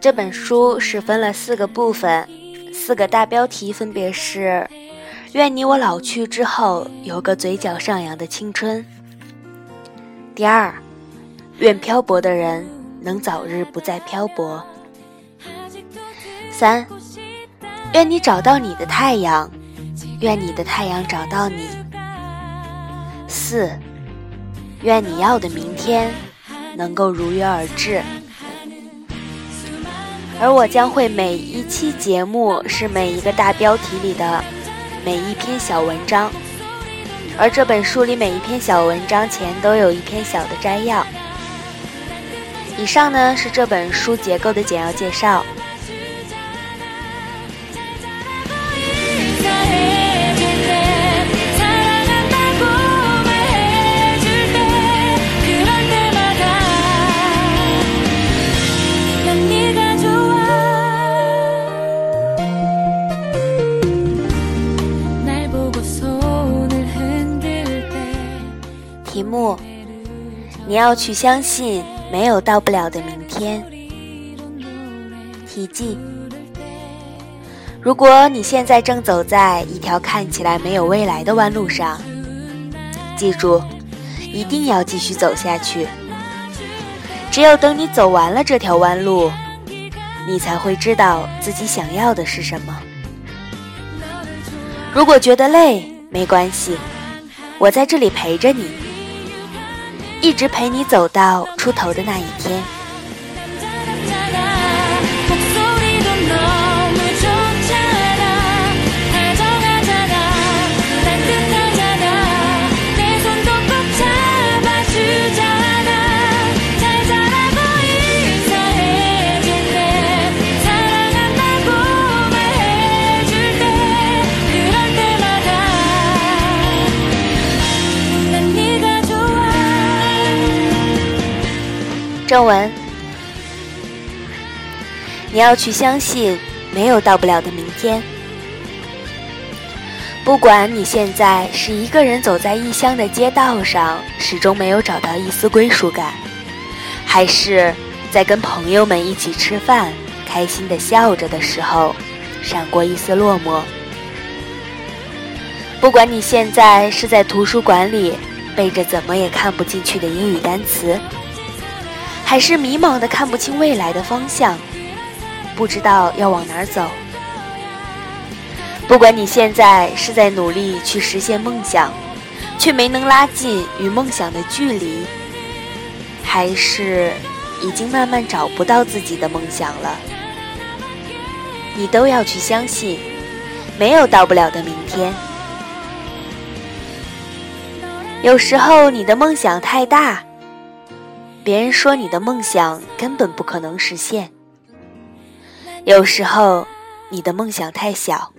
这本书是分了四个部分，四个大标题分别是：愿你我老去之后有个嘴角上扬的青春。第二，愿漂泊的人能早日不再漂泊。三，愿你找到你的太阳，愿你的太阳找到你。四，愿你要的明天能够如约而至。而我将会每一期节目是每一个大标题里的每一篇小文章，而这本书里每一篇小文章前都有一篇小的摘要。以上呢是这本书结构的简要介绍。题目：你要去相信没有到不了的明天。题记：如果你现在正走在一条看起来没有未来的弯路上，记住，一定要继续走下去。只有等你走完了这条弯路，你才会知道自己想要的是什么。如果觉得累，没关系，我在这里陪着你。一直陪你走到出头的那一天。正文，你要去相信没有到不了的明天。不管你现在是一个人走在异乡的街道上，始终没有找到一丝归属感，还是在跟朋友们一起吃饭，开心的笑着的时候，闪过一丝落寞。不管你现在是在图书馆里背着怎么也看不进去的英语单词。还是迷茫的看不清未来的方向，不知道要往哪儿走。不管你现在是在努力去实现梦想，却没能拉近与梦想的距离，还是已经慢慢找不到自己的梦想了，你都要去相信，没有到不了的明天。有时候你的梦想太大。别人说你的梦想根本不可能实现，有时候你的梦想太小，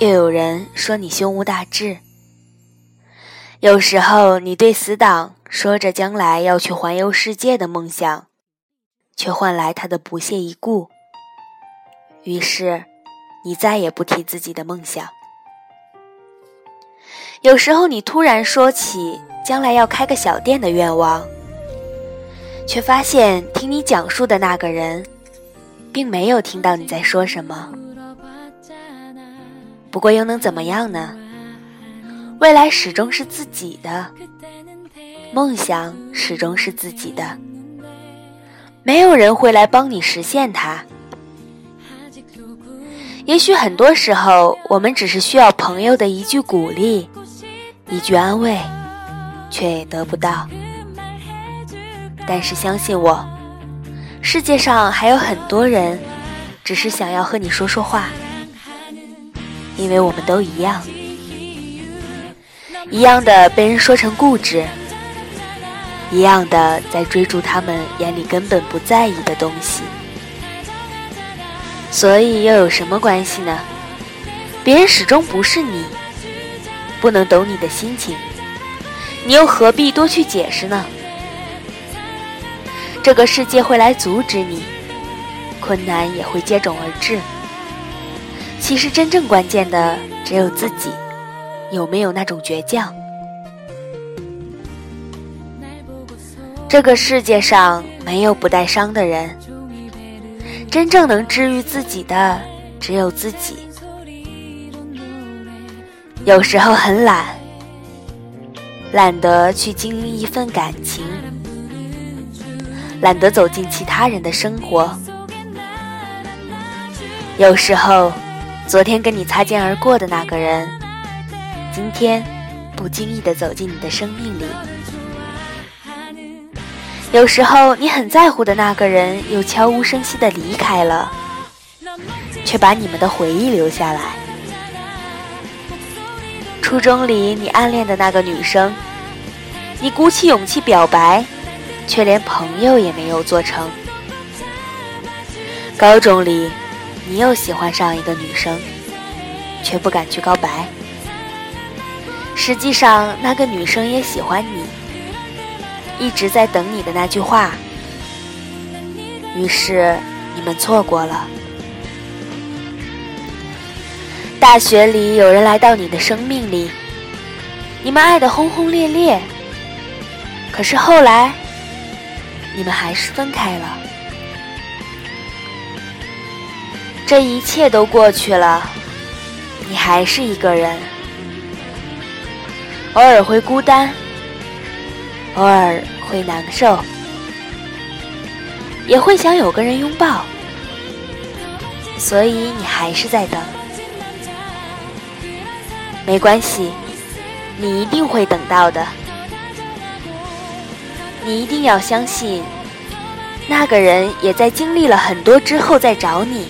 又有人说你胸无大志。有时候你对死党说着将来要去环游世界的梦想，却换来他的不屑一顾。于是，你再也不提自己的梦想。有时候你突然说起将来要开个小店的愿望。却发现，听你讲述的那个人，并没有听到你在说什么。不过又能怎么样呢？未来始终是自己的，梦想始终是自己的，没有人会来帮你实现它。也许很多时候，我们只是需要朋友的一句鼓励，一句安慰，却也得不到。但是相信我，世界上还有很多人，只是想要和你说说话，因为我们都一样，一样的被人说成固执，一样的在追逐他们眼里根本不在意的东西，所以又有什么关系呢？别人始终不是你，不能懂你的心情，你又何必多去解释呢？这个世界会来阻止你，困难也会接踵而至。其实真正关键的只有自己，有没有那种倔强？这个世界上没有不带伤的人，真正能治愈自己的只有自己。有时候很懒，懒得去经营一份感情，懒得走进其他人的生活。有时候，昨天跟你擦肩而过的那个人，今天不经意的走进你的生命里。有时候你很在乎的那个人，又悄无声息的离开了，却把你们的回忆留下来。初中里你暗恋的那个女生，你鼓起勇气表白，却连朋友也没有做成。高中里，你又喜欢上一个女生，却不敢去告白。实际上，那个女生也喜欢你。一直在等你的那句话，于是你们错过了。大学里有人来到你的生命里，你们爱的轰轰烈烈，可是后来你们还是分开了。这一切都过去了，你还是一个人，偶尔会孤单。偶尔会难受，也会想有个人拥抱，所以你还是在等。没关系，你一定会等到的。你一定要相信，那个人也在经历了很多之后再找你。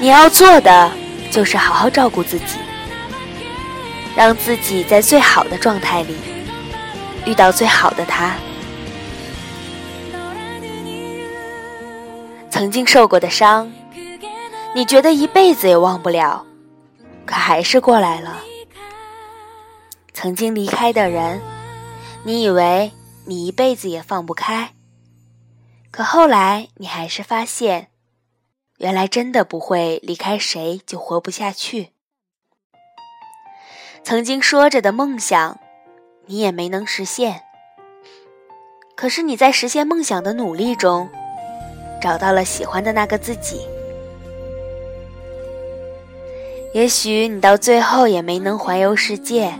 你要做的就是好好照顾自己，让自己在最好的状态里。遇到最好的他，曾经受过的伤，你觉得一辈子也忘不了，可还是过来了。曾经离开的人，你以为你一辈子也放不开，可后来你还是发现，原来真的不会离开谁就活不下去。曾经说着的梦想。你也没能实现，可是你在实现梦想的努力中，找到了喜欢的那个自己。也许你到最后也没能环游世界，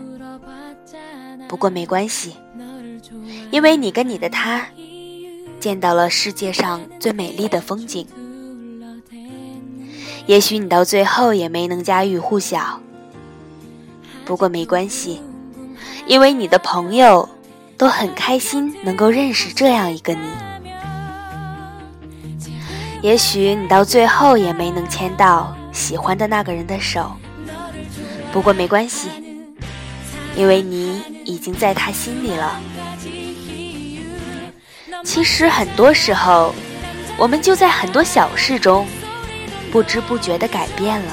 不过没关系，因为你跟你的他，见到了世界上最美丽的风景。也许你到最后也没能家喻户晓，不过没关系。因为你的朋友都很开心能够认识这样一个你，也许你到最后也没能牵到喜欢的那个人的手，不过没关系，因为你已经在他心里了。其实很多时候，我们就在很多小事中，不知不觉的改变了。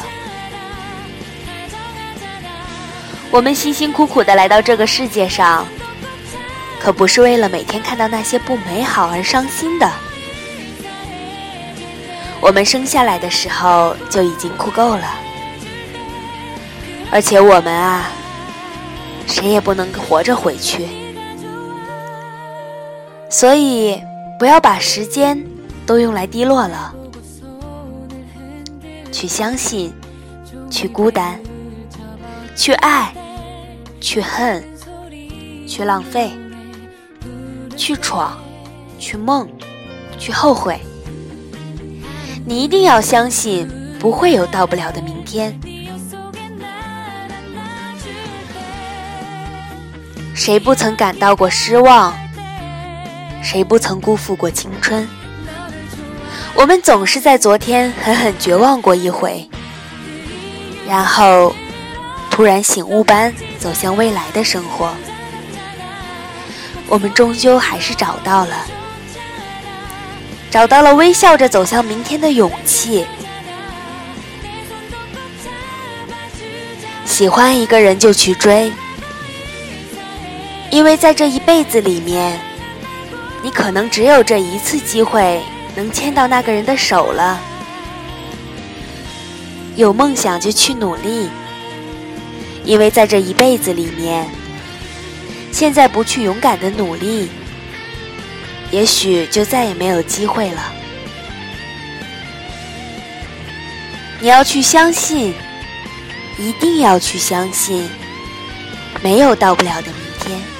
我们辛辛苦苦的来到这个世界上，可不是为了每天看到那些不美好而伤心的。我们生下来的时候就已经哭够了，而且我们啊，谁也不能活着回去。所以，不要把时间都用来低落了，去相信，去孤单，去爱。去恨，去浪费，去闯，去梦，去后悔。你一定要相信，不会有到不了的明天。谁不曾感到过失望？谁不曾辜负过青春？我们总是在昨天狠狠绝望过一回，然后。突然醒悟般走向未来的生活，我们终究还是找到了，找到了微笑着走向明天的勇气。喜欢一个人就去追，因为在这一辈子里面，你可能只有这一次机会能牵到那个人的手了。有梦想就去努力。因为在这一辈子里面，现在不去勇敢的努力，也许就再也没有机会了。你要去相信，一定要去相信，没有到不了的明天。